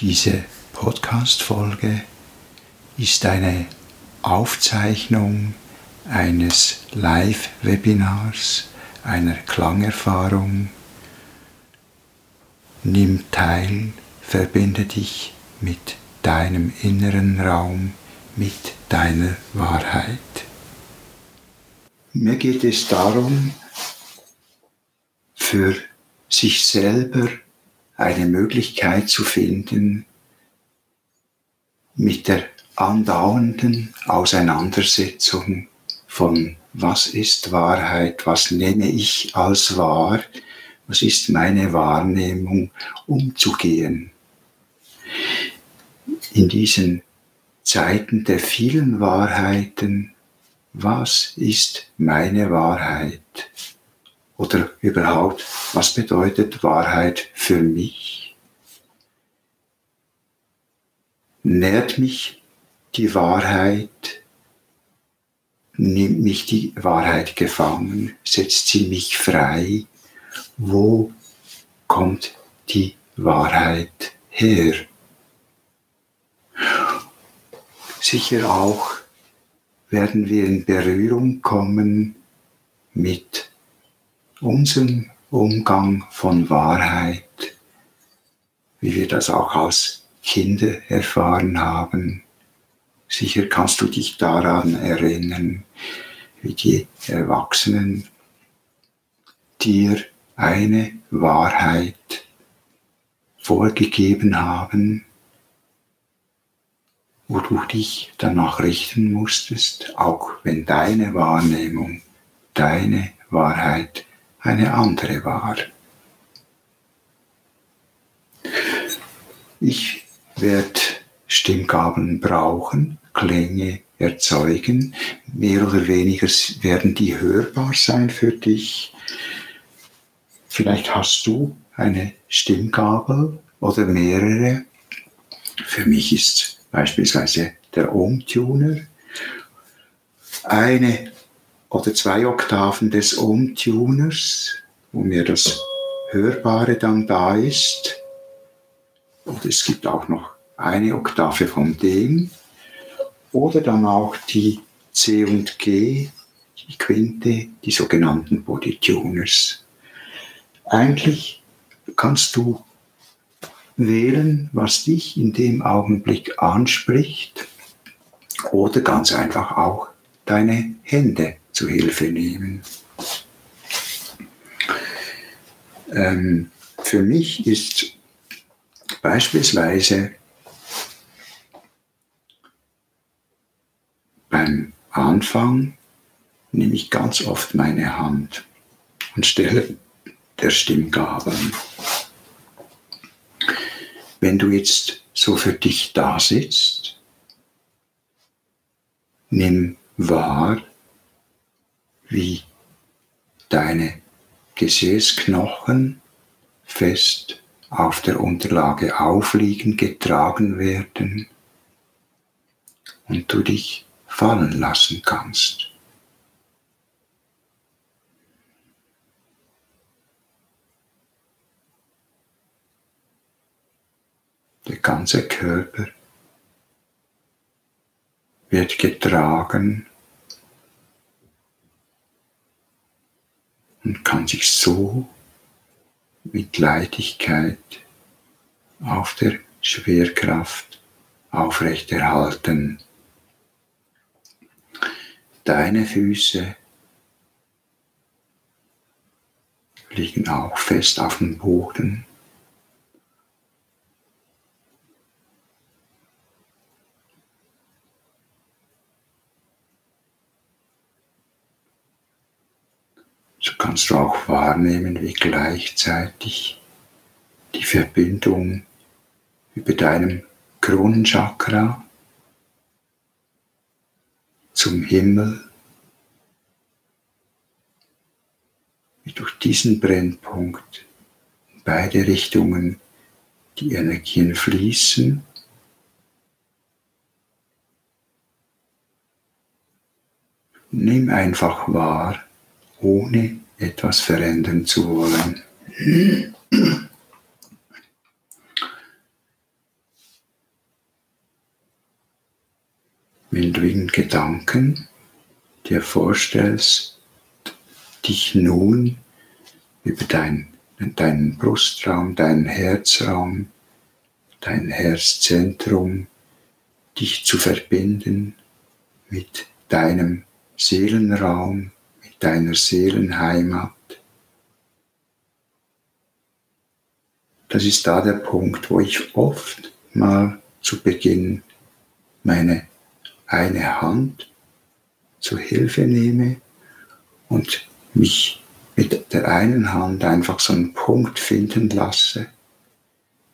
Diese Podcast-Folge ist eine Aufzeichnung eines Live-Webinars, einer Klangerfahrung. Nimm teil, verbinde dich mit deinem inneren Raum, mit deiner Wahrheit. Mir geht es darum, für sich selber eine Möglichkeit zu finden, mit der andauernden Auseinandersetzung von was ist Wahrheit, was nehme ich als wahr, was ist meine Wahrnehmung, umzugehen. In diesen Zeiten der vielen Wahrheiten, was ist meine Wahrheit? Oder überhaupt, was bedeutet Wahrheit für mich? Nährt mich die Wahrheit? Nimmt mich die Wahrheit gefangen? Setzt sie mich frei? Wo kommt die Wahrheit her? Sicher auch werden wir in Berührung kommen mit unseren Umgang von Wahrheit, wie wir das auch als Kinder erfahren haben. Sicher kannst du dich daran erinnern, wie die Erwachsenen dir eine Wahrheit vorgegeben haben, wo du dich danach richten musstest, auch wenn deine Wahrnehmung, deine Wahrheit eine andere war. Ich werde Stimmgabeln brauchen, Klänge erzeugen. Mehr oder weniger werden die hörbar sein für dich. Vielleicht hast du eine Stimmgabel oder mehrere. Für mich ist beispielsweise der Ohm-Tuner. Eine oder zwei Oktaven des Umtuners, wo mir das Hörbare dann da ist. Und es gibt auch noch eine Oktave von dem. Oder dann auch die C und G, die Quinte, die sogenannten Bodytuners. Eigentlich kannst du wählen, was dich in dem Augenblick anspricht oder ganz einfach auch deine Hände zu Hilfe nehmen. Ähm, für mich ist beispielsweise beim Anfang nehme ich ganz oft meine Hand und stelle der Stimmgabeln. Wenn du jetzt so für dich da sitzt, nimm wahr, wie deine Gesäßknochen fest auf der Unterlage aufliegen, getragen werden und du dich fallen lassen kannst. Der ganze Körper wird getragen und kann sich so mit Leichtigkeit auf der Schwerkraft aufrechterhalten. Deine Füße liegen auch fest auf dem Boden. Kannst du auch wahrnehmen, wie gleichzeitig die Verbindung über deinem Kronenchakra zum Himmel. Wie durch diesen Brennpunkt in beide Richtungen die Energien fließen. Nimm einfach wahr, ohne etwas verändern zu wollen. Wenn du in Gedanken dir vorstellst, dich nun über dein, deinen Brustraum, deinen Herzraum, dein Herzzentrum, dich zu verbinden mit deinem Seelenraum, deiner Seelenheimat. Das ist da der Punkt, wo ich oft mal zu Beginn meine eine Hand zur Hilfe nehme und mich mit der einen Hand einfach so einen Punkt finden lasse,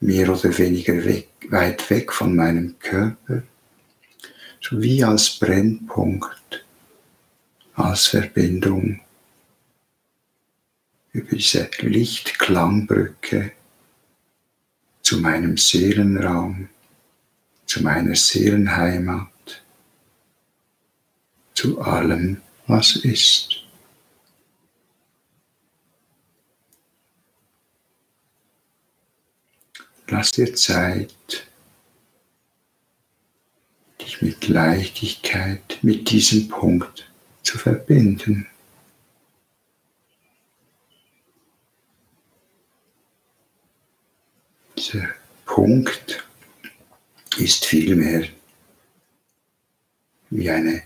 mehr oder weniger weg, weit weg von meinem Körper, so wie als Brennpunkt, als Verbindung über diese Lichtklangbrücke zu meinem Seelenraum, zu meiner Seelenheimat zu allem, was ist. Lass dir Zeit, dich mit Leichtigkeit mit diesem Punkt zu verbinden. Dieser Punkt ist vielmehr wie eine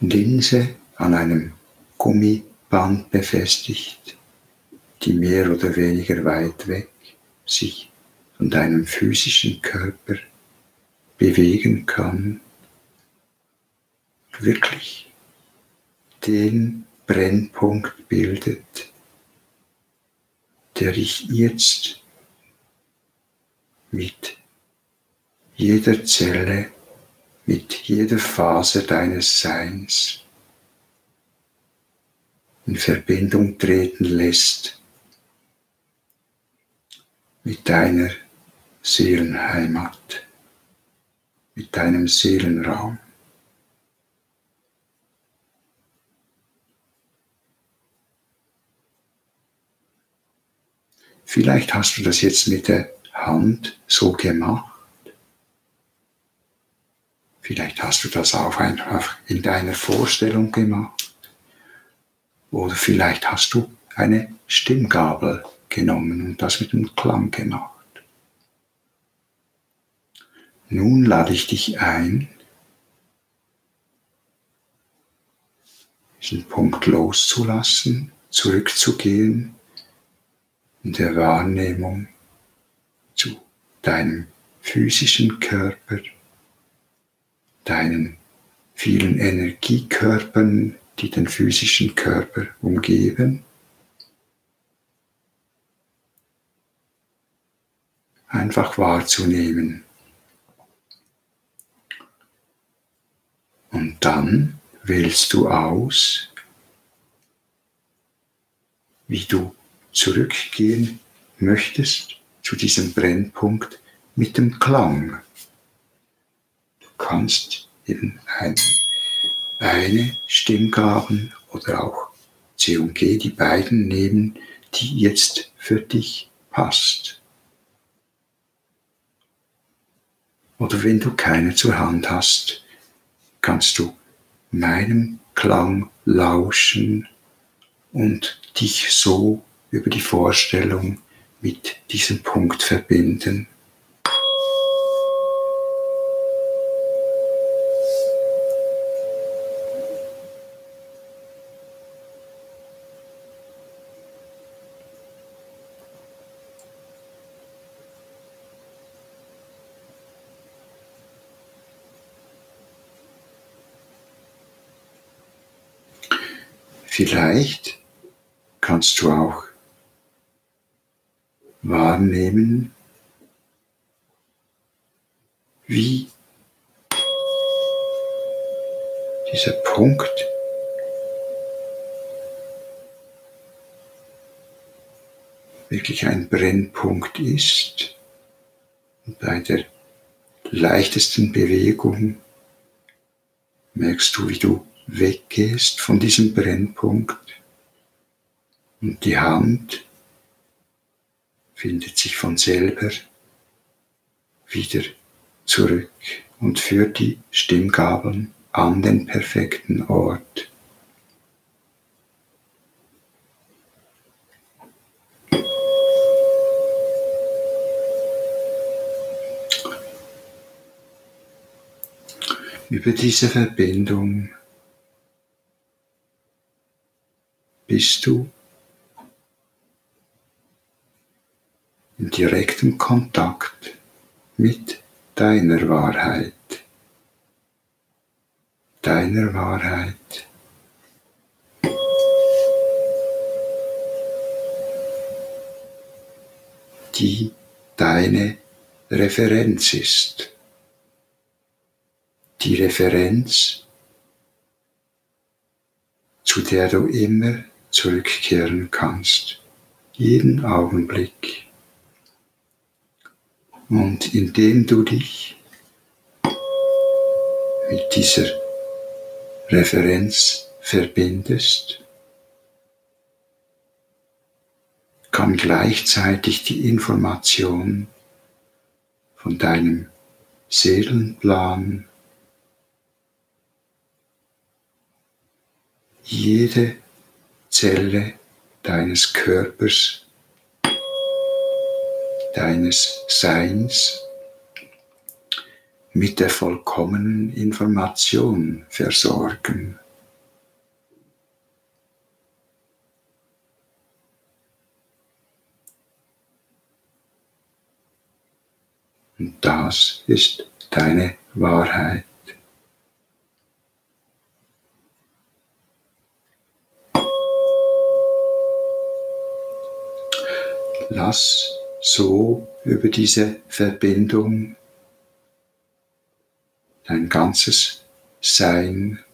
Linse an einem Gummiband befestigt, die mehr oder weniger weit weg sich von deinem physischen Körper bewegen kann, wirklich den Brennpunkt bildet, der dich jetzt mit jeder Zelle mit jeder Phase deines Seins in Verbindung treten lässt mit deiner Seelenheimat, mit deinem Seelenraum. Vielleicht hast du das jetzt mit der Hand so gemacht Vielleicht hast du das auch einfach in deiner Vorstellung gemacht. Oder vielleicht hast du eine Stimmgabel genommen und das mit einem Klang gemacht. Nun lade ich dich ein, diesen Punkt loszulassen, zurückzugehen in der Wahrnehmung zu deinem physischen Körper, deinen vielen Energiekörpern, die den physischen Körper umgeben. Einfach wahrzunehmen. Und dann wählst du aus, wie du zurückgehen möchtest zu diesem Brennpunkt mit dem Klang kannst eben ein, eine Stimmgaben oder auch C und G, die beiden nehmen, die jetzt für dich passt. Oder wenn du keine zur Hand hast, kannst du meinem Klang lauschen und dich so über die Vorstellung mit diesem Punkt verbinden. Vielleicht kannst du auch wahrnehmen, wie dieser Punkt wirklich ein Brennpunkt ist. Und bei der leichtesten Bewegung merkst du, wie du weggehst von diesem Brennpunkt und die Hand findet sich von selber wieder zurück und führt die Stimmgabeln an den perfekten Ort. Über diese Verbindung bist du in direktem Kontakt mit deiner Wahrheit, deiner Wahrheit. die deine Referenz ist die Referenz, zu der du immer zurückkehren kannst, jeden Augenblick. Und indem du dich mit dieser Referenz verbindest, kann gleichzeitig die Information von deinem Seelenplan jede Zelle deines Körpers, deines Seins mit der vollkommenen Information versorgen. Und das ist deine Wahrheit. Lass so über diese Verbindung dein ganzes Sein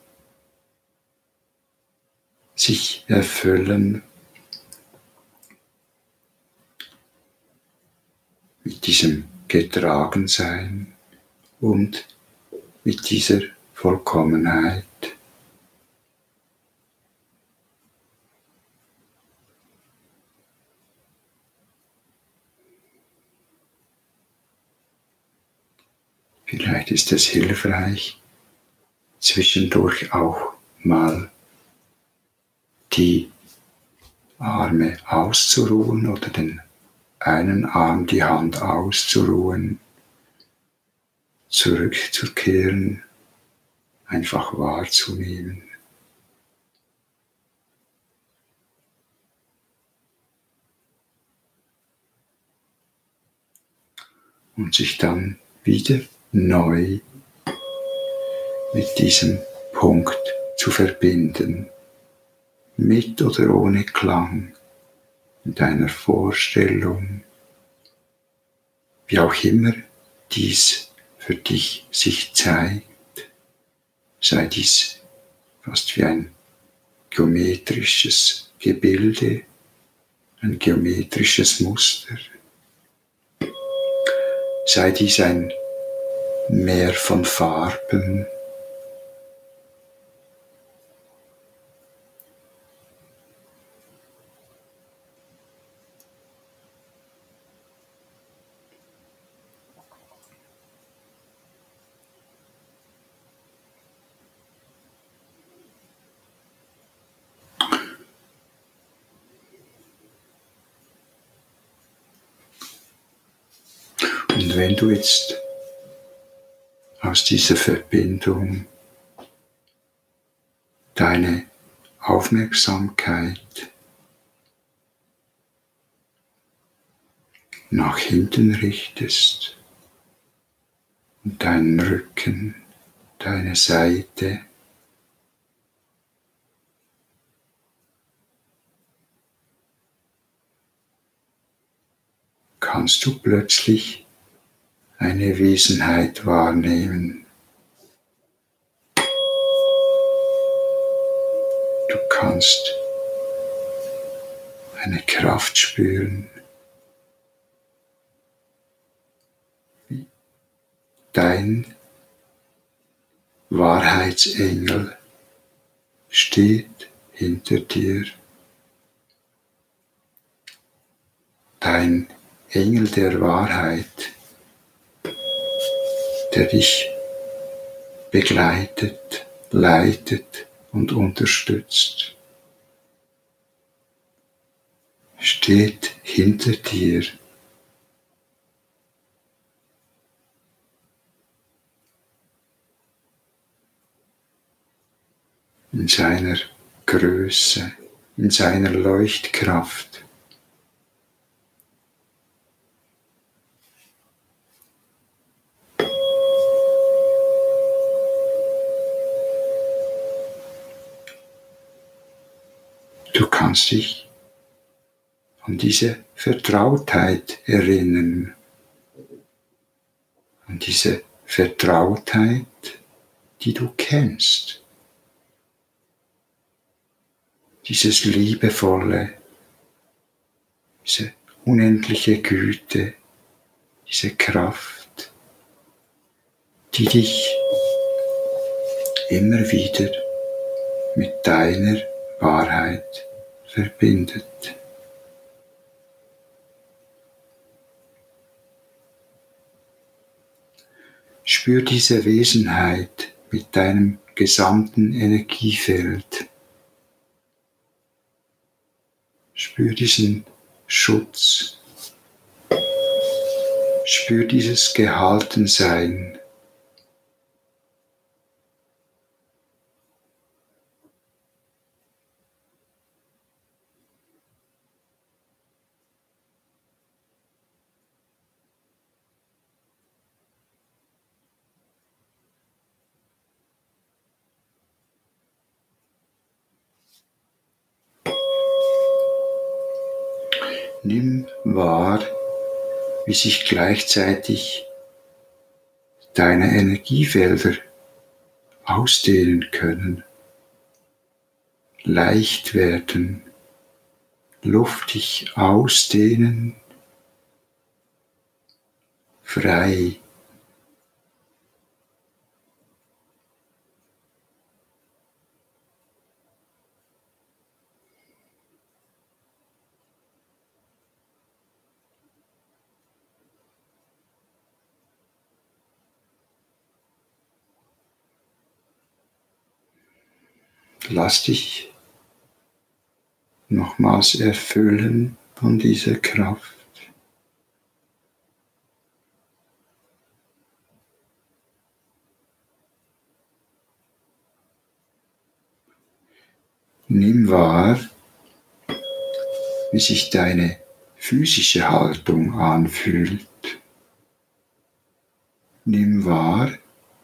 sich erfüllen mit diesem Getragensein und mit dieser Vollkommenheit. Vielleicht ist es hilfreich, zwischendurch auch mal die Arme auszuruhen oder den einen Arm, die Hand auszuruhen, zurückzukehren, einfach wahrzunehmen. Und sich dann wieder neu mit diesem Punkt zu verbinden, mit oder ohne Klang, in deiner Vorstellung, wie auch immer dies für dich sich zeigt, sei dies fast wie ein geometrisches Gebilde, ein geometrisches Muster, sei dies ein Meer von Farben. Und wenn du jetzt aus dieser Verbindung deine Aufmerksamkeit nach hinten richtest und deinen Rücken, deine Seite, kannst du plötzlich eine Wesenheit wahrnehmen. Du kannst eine Kraft spüren, wie dein Wahrheitsengel steht hinter dir. Dein Engel der Wahrheit, der dich begleitet, leitet und unterstützt, steht hinter dir. in seiner Größe, in seiner Leuchtkraft. Du kannst dich an diese Vertrautheit erinnern, an diese Vertrautheit, die du kennst. Dieses liebevolle, diese unendliche Güte, diese Kraft, die dich immer wieder mit deiner Wahrheit verbindet. Spür diese Wesenheit mit deinem gesamten Energiefeld. Spür diesen Schutz. Spür dieses Gehaltensein. Nimm wahr, wie sich gleichzeitig deine Energiefelder ausdehnen können, leicht werden, luftig ausdehnen, frei Lass dich nochmals erfüllen von dieser Kraft. Nimm wahr, wie sich deine physische Haltung anfühlt. Nimm wahr,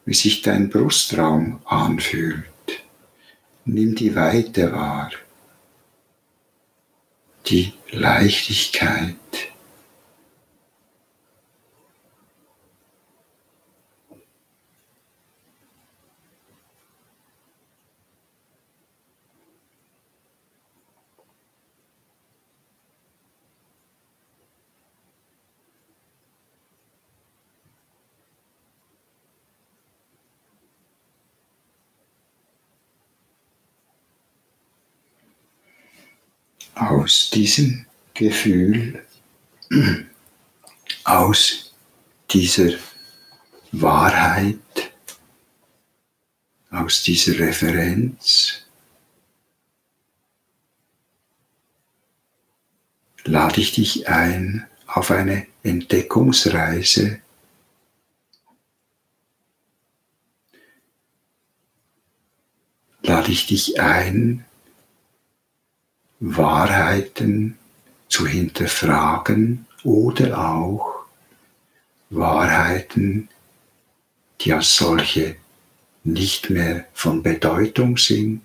wie sich dein Brustraum anfühlt. Nimm die Weite wahr, die Leichtigkeit. Aus diesem Gefühl, aus dieser Wahrheit, aus dieser Referenz, lade ich dich ein auf eine Entdeckungsreise lade ich dich ein, Wahrheiten zu hinterfragen oder auch Wahrheiten, die als solche nicht mehr von Bedeutung sind,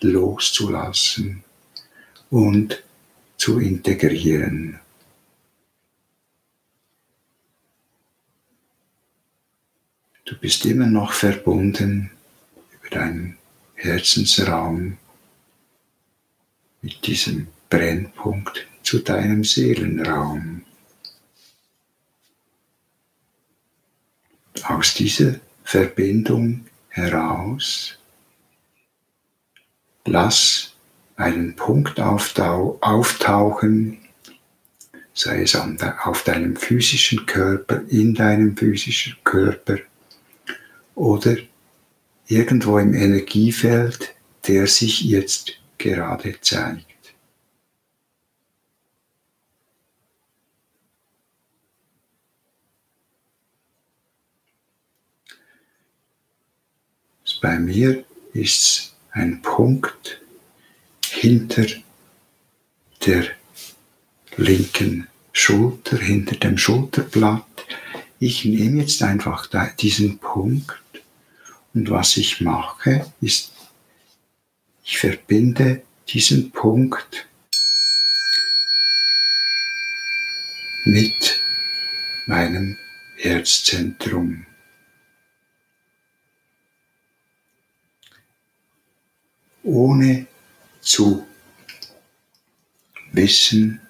loszulassen und zu integrieren. bist immer noch verbunden über deinen Herzensraum mit diesem Brennpunkt zu deinem Seelenraum. Aus dieser Verbindung heraus lass einen Punkt auftauchen, sei es auf deinem physischen Körper, in deinem physischen Körper oder irgendwo im Energiefeld, der sich jetzt gerade zeigt. Bei mir ist ein Punkt hinter der linken Schulter, hinter dem Schulterblatt. Ich nehme jetzt einfach diesen Punkt und was ich mache, ist, ich verbinde diesen Punkt mit meinem Herzzentrum. Ohne zu wissen,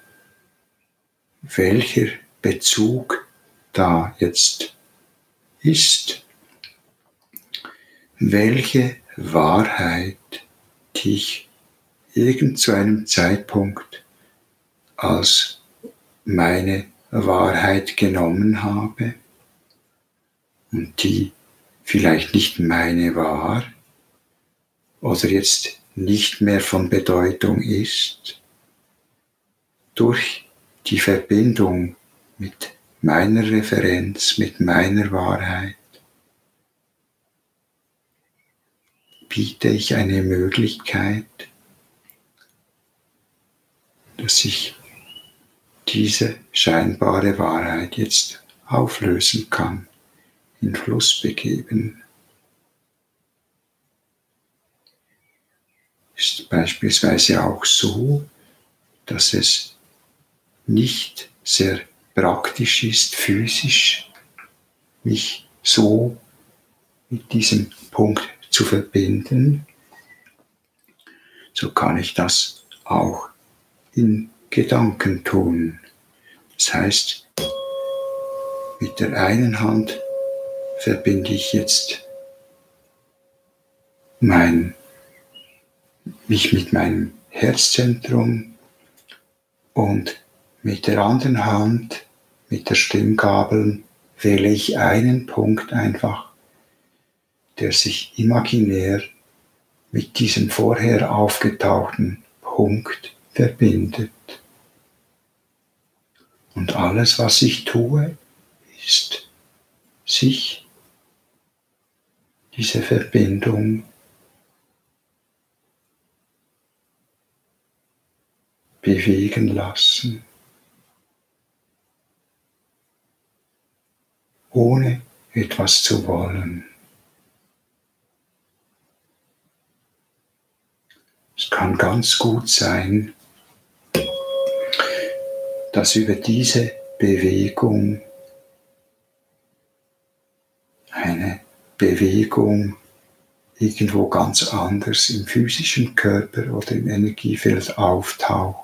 welcher Bezug da jetzt ist, welche Wahrheit, die ich irgend zu einem Zeitpunkt als meine Wahrheit genommen habe und die vielleicht nicht meine war oder jetzt nicht mehr von Bedeutung ist, durch die Verbindung mit meiner Referenz, mit meiner Wahrheit, biete ich eine Möglichkeit, dass ich diese scheinbare Wahrheit jetzt auflösen kann, in Fluss begeben. Ist beispielsweise auch so, dass es nicht sehr praktisch ist, physisch mich so mit diesem Punkt zu verbinden, so kann ich das auch in Gedanken tun. Das heißt, mit der einen Hand verbinde ich jetzt mein, mich mit meinem Herzzentrum und mit der anderen Hand, mit der Stimmgabel, wähle ich einen Punkt einfach, der sich imaginär mit diesem vorher aufgetauchten Punkt verbindet. Und alles, was ich tue, ist sich diese Verbindung bewegen lassen. ohne etwas zu wollen. Es kann ganz gut sein, dass über diese Bewegung eine Bewegung irgendwo ganz anders im physischen Körper oder im Energiefeld auftaucht.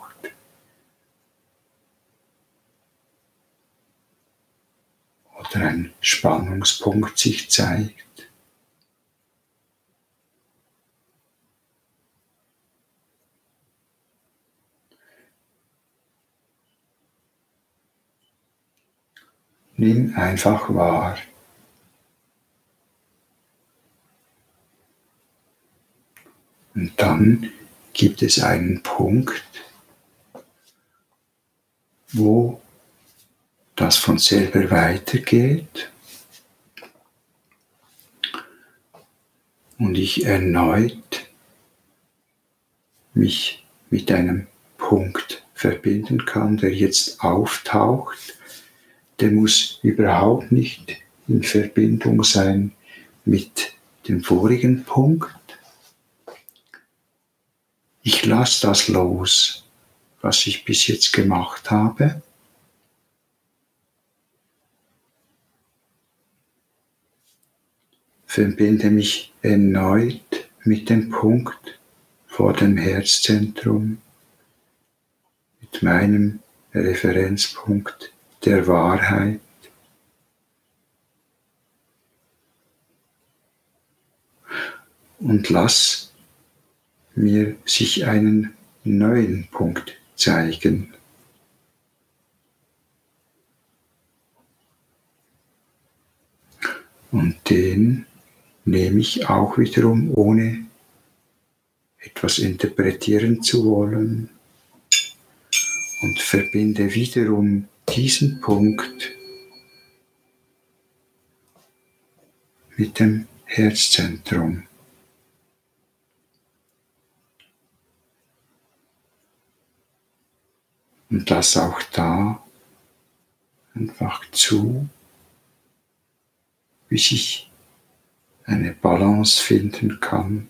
oder ein Spannungspunkt sich zeigt. Nimm einfach wahr. Und dann gibt es einen Punkt, wo das von selber weitergeht und ich erneut mich mit einem Punkt verbinden kann, der jetzt auftaucht, der muss überhaupt nicht in Verbindung sein mit dem vorigen Punkt. Ich lasse das los, was ich bis jetzt gemacht habe verbinde mich erneut mit dem Punkt vor dem Herzzentrum, mit meinem Referenzpunkt der Wahrheit. Und lass mir sich einen neuen Punkt zeigen. Und den nehme ich auch wiederum ohne etwas interpretieren zu wollen und verbinde wiederum diesen Punkt mit dem Herzzentrum. Und lass auch da einfach zu, wie sich eine Balance finden kann.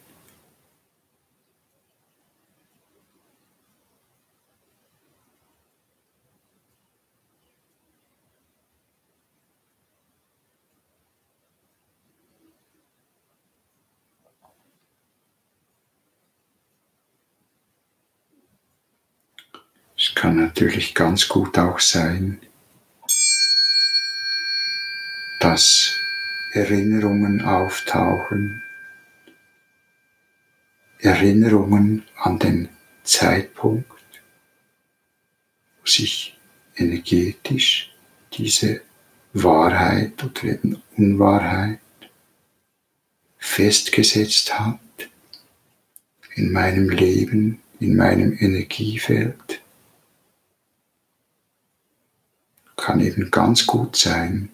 Es kann natürlich ganz gut auch sein, dass Erinnerungen auftauchen, Erinnerungen an den Zeitpunkt, wo sich energetisch diese Wahrheit oder eben Unwahrheit festgesetzt hat in meinem Leben, in meinem Energiefeld, kann eben ganz gut sein,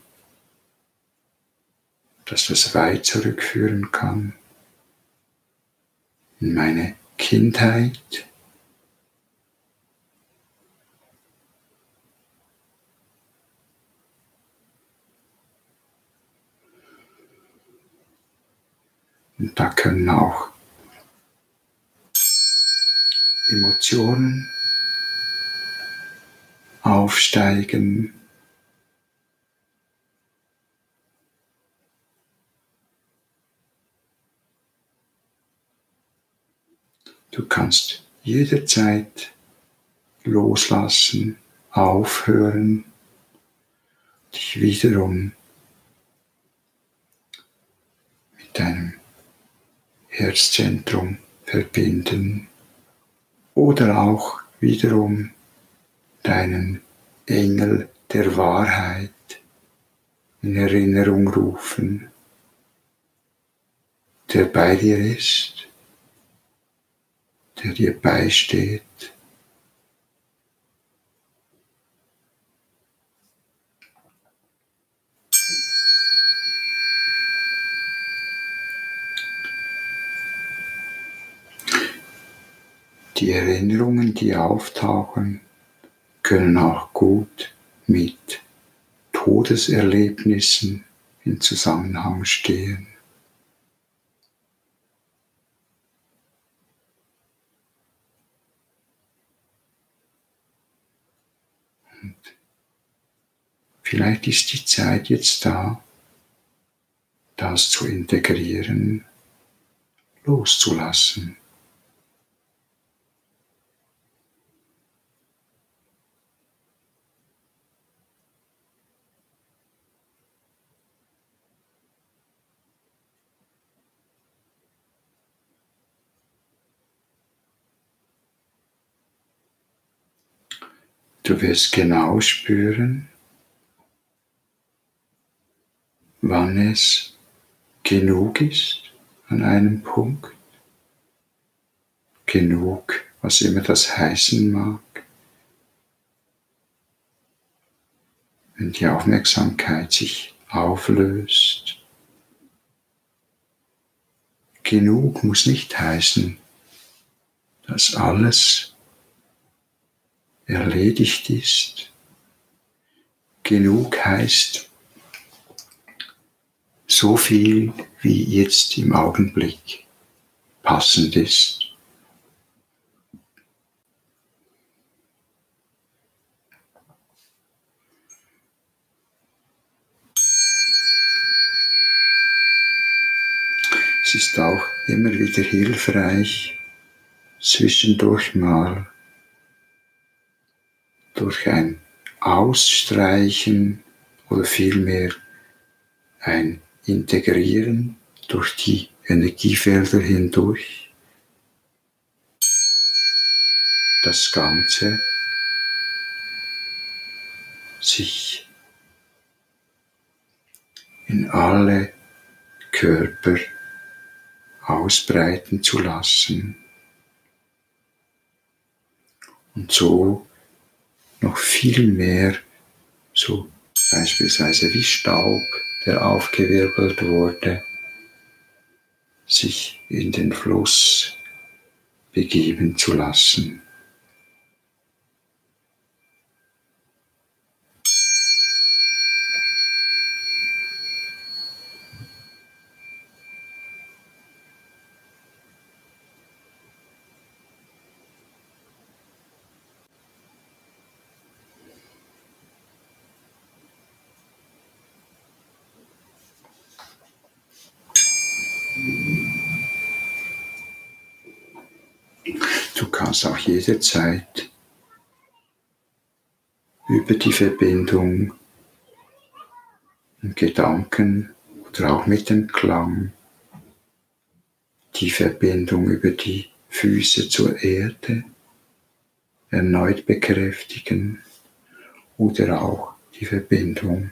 dass das weit zurückführen kann in meine Kindheit. Und da können auch Emotionen aufsteigen, Du kannst jederzeit loslassen, aufhören, dich wiederum mit deinem Herzzentrum verbinden oder auch wiederum deinen Engel der Wahrheit in Erinnerung rufen, der bei dir ist der dir beisteht. Die Erinnerungen, die auftauchen, können auch gut mit Todeserlebnissen in Zusammenhang stehen. Vielleicht ist die Zeit jetzt da, das zu integrieren, loszulassen. Du wirst genau spüren, wann es genug ist an einem Punkt, genug, was immer das heißen mag, wenn die Aufmerksamkeit sich auflöst. Genug muss nicht heißen, dass alles erledigt ist. Genug heißt, so viel, wie jetzt im Augenblick passend ist. Es ist auch immer wieder hilfreich, zwischendurch mal durch ein Ausstreichen oder vielmehr ein Integrieren durch die Energiefelder hindurch. Das Ganze sich in alle Körper ausbreiten zu lassen und so noch viel mehr, so beispielsweise wie Staub, der aufgewirbelt wurde, sich in den Fluss begeben zu lassen. Du kannst auch jederzeit über die Verbindung im Gedanken oder auch mit dem Klang die Verbindung über die Füße zur Erde erneut bekräftigen oder auch die Verbindung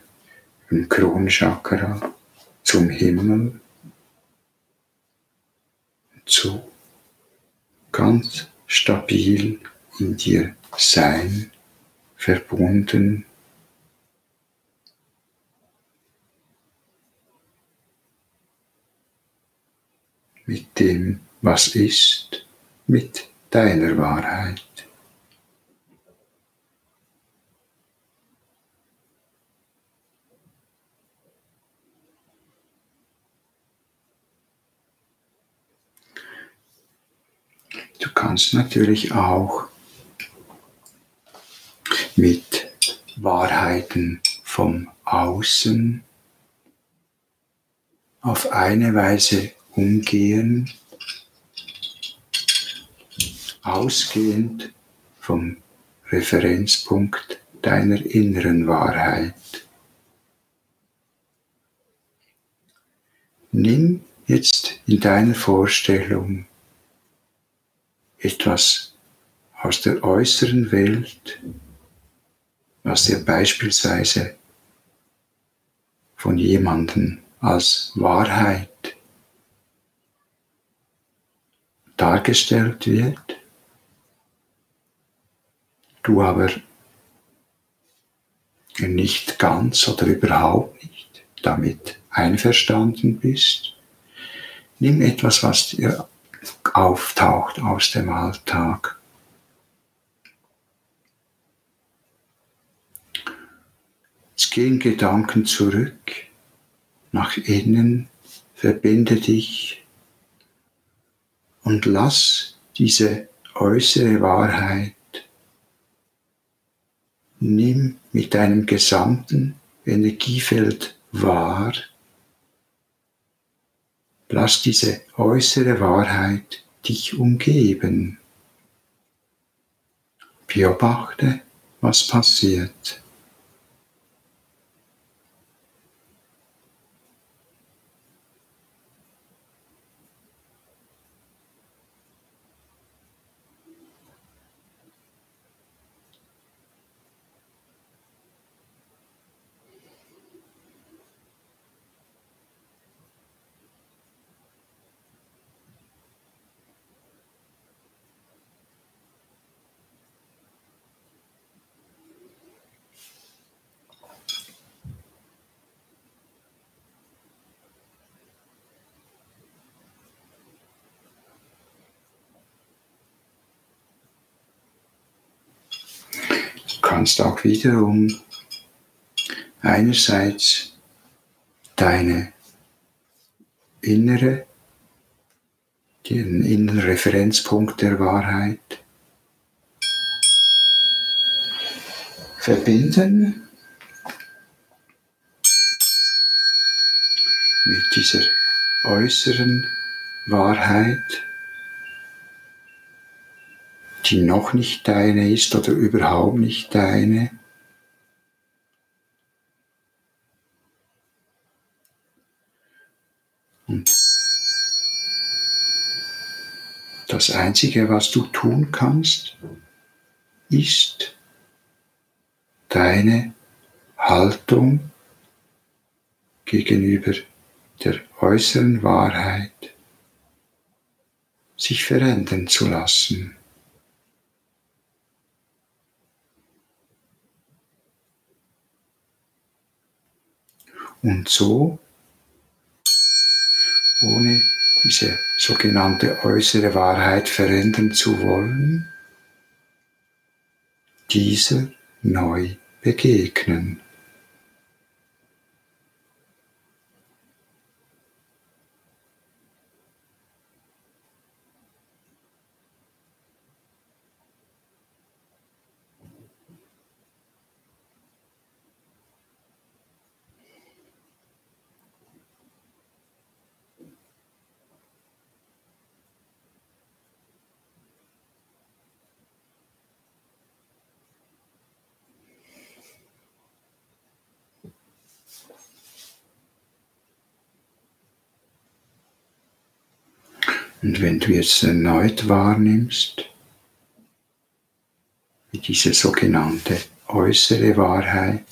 im Kronchakra zum Himmel zu ganz stabil in dir sein, verbunden. mit dem, was ist, mit deiner Wahrheit. Du kannst natürlich auch mit Wahrheiten vom Außen auf eine Weise umgehen, ausgehend vom Referenzpunkt deiner inneren Wahrheit. Nimm jetzt in deiner Vorstellung etwas aus der äußeren Welt, was dir beispielsweise von jemandem als Wahrheit dargestellt wird, du aber nicht ganz oder überhaupt nicht damit einverstanden bist, nimm etwas, was dir auftaucht aus dem Alltag. Jetzt gehen Gedanken zurück, nach innen, verbinde dich und lass diese äußere Wahrheit, nimm mit deinem gesamten Energiefeld wahr, Lass diese äußere Wahrheit dich umgeben. Beobachte, was passiert. Kannst auch wiederum einerseits deine innere, den inneren Referenzpunkt der Wahrheit verbinden mit dieser äußeren Wahrheit, die noch nicht deine ist oder überhaupt nicht deine. Und das Einzige, was du tun kannst, ist deine Haltung gegenüber der äußeren Wahrheit sich verändern zu lassen. Und so, ohne diese sogenannte äußere Wahrheit verändern zu wollen, dieser neu begegnen. Und du jetzt erneut wahrnimmst, wie diese sogenannte äußere Wahrheit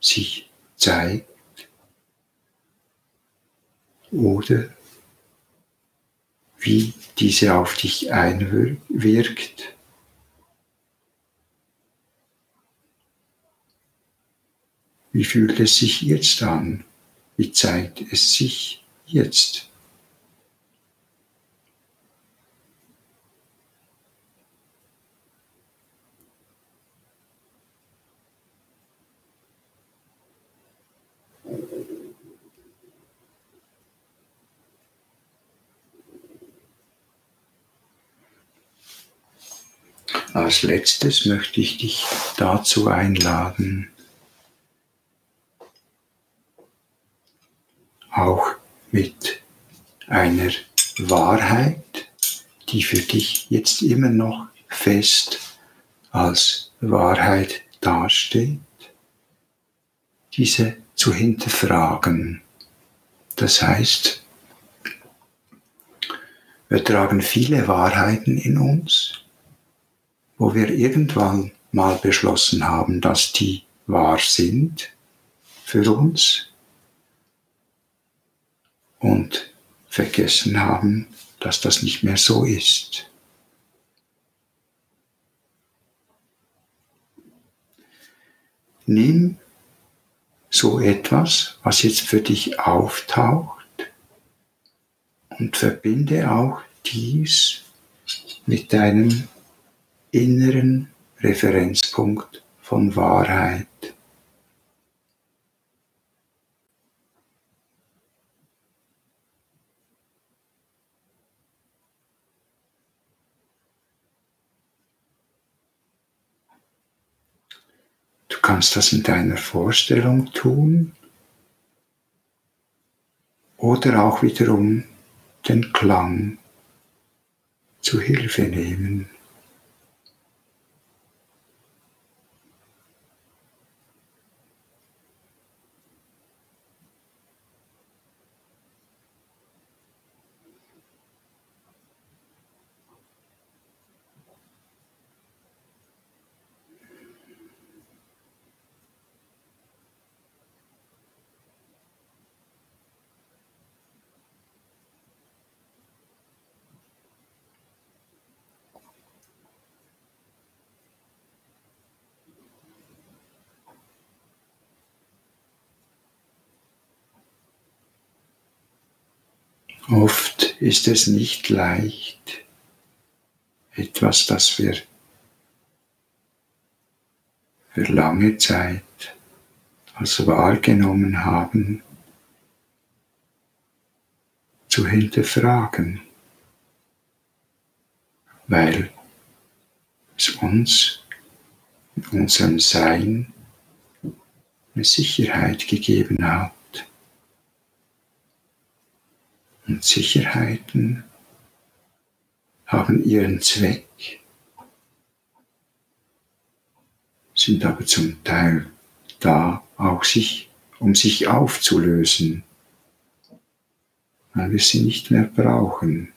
sich zeigt oder wie diese auf dich einwirkt, wie fühlt es sich jetzt an? Wie zeigt es sich jetzt? Als letztes möchte ich dich dazu einladen, auch mit einer Wahrheit, die für dich jetzt immer noch fest als Wahrheit dasteht, diese zu hinterfragen. Das heißt, wir tragen viele Wahrheiten in uns, wo wir irgendwann mal beschlossen haben, dass die wahr sind für uns und vergessen haben, dass das nicht mehr so ist. Nimm so etwas, was jetzt für dich auftaucht und verbinde auch dies mit deinem inneren Referenzpunkt von Wahrheit. Du kannst das in deiner Vorstellung tun oder auch wiederum den Klang zu Hilfe nehmen. Oft ist es nicht leicht, etwas, das wir für lange Zeit als wahrgenommen haben, zu hinterfragen, weil es uns in unserem Sein eine Sicherheit gegeben hat. Und Sicherheiten haben ihren Zweck, sind aber zum Teil da, auch sich, um sich aufzulösen, weil wir sie nicht mehr brauchen.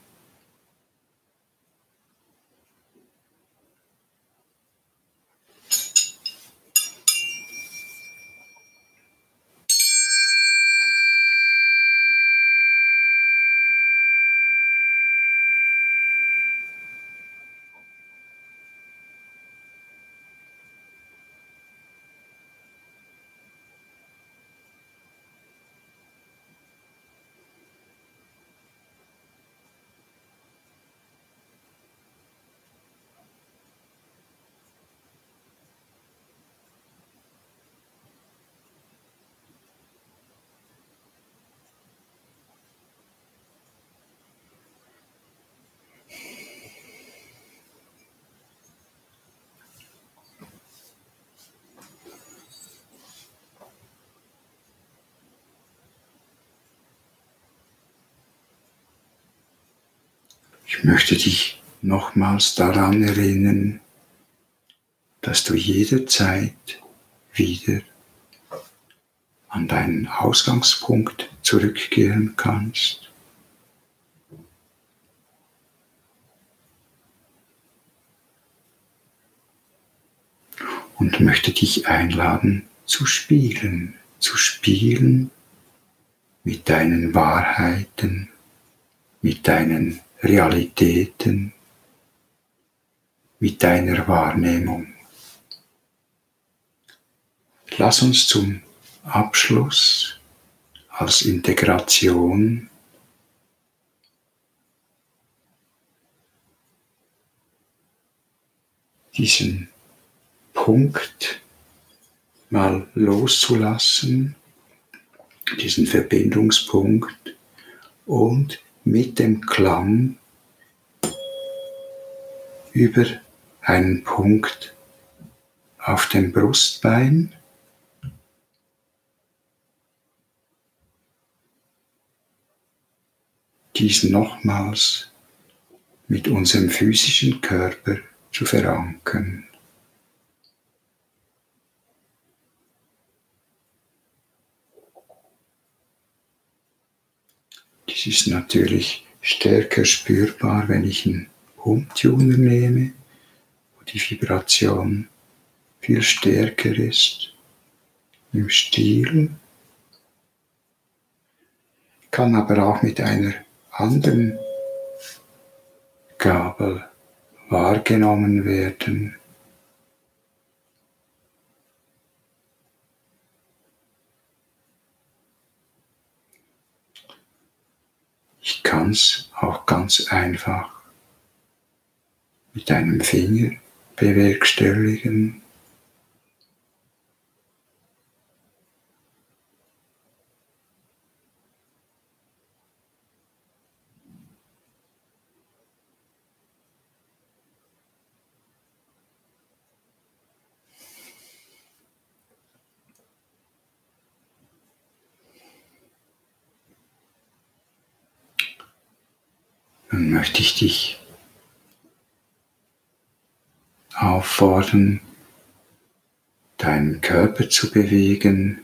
Ich möchte dich nochmals daran erinnern, dass du jederzeit wieder an deinen Ausgangspunkt zurückkehren kannst. Und möchte dich einladen zu spielen, zu spielen mit deinen Wahrheiten, mit deinen Realitäten mit deiner Wahrnehmung. Lass uns zum Abschluss als Integration diesen Punkt mal loszulassen, diesen Verbindungspunkt und mit dem Klang über einen Punkt auf dem Brustbein. Diesen nochmals mit unserem physischen Körper zu verankern. Dies ist natürlich stärker spürbar, wenn ich einen Home-Tuner nehme, wo die Vibration viel stärker ist im Stil, kann aber auch mit einer anderen Gabel wahrgenommen werden. Ich kann es auch ganz einfach mit einem Finger bewerkstelligen. Nun möchte ich dich auffordern, deinen Körper zu bewegen,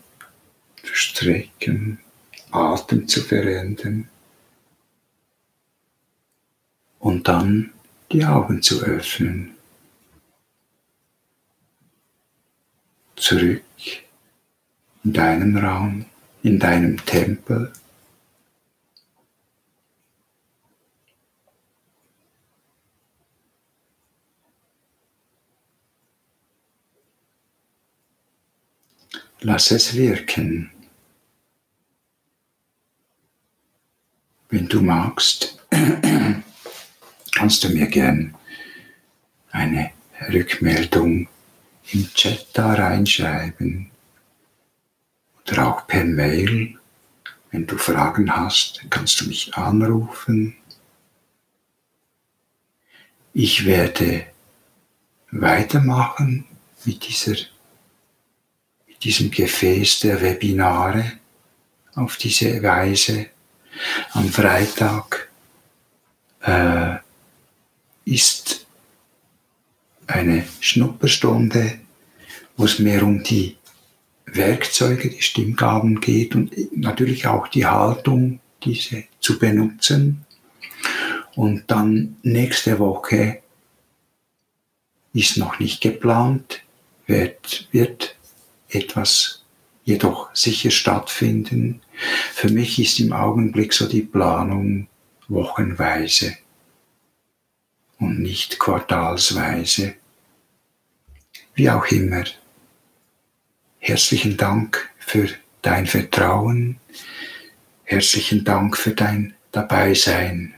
zu strecken, Atem zu verändern und dann die Augen zu öffnen. Zurück in deinem Raum, in deinem Tempel. Lass es wirken. Wenn du magst, kannst du mir gern eine Rückmeldung im Chat da reinschreiben oder auch per Mail. Wenn du Fragen hast, kannst du mich anrufen. Ich werde weitermachen mit dieser diesem Gefäß der Webinare auf diese Weise. Am Freitag äh, ist eine Schnupperstunde, wo es mehr um die Werkzeuge, die Stimmgaben geht und natürlich auch die Haltung, diese zu benutzen. Und dann nächste Woche ist noch nicht geplant, wird, wird etwas jedoch sicher stattfinden. Für mich ist im Augenblick so die Planung wochenweise und nicht quartalsweise. Wie auch immer. Herzlichen Dank für dein Vertrauen. Herzlichen Dank für dein Dabeisein.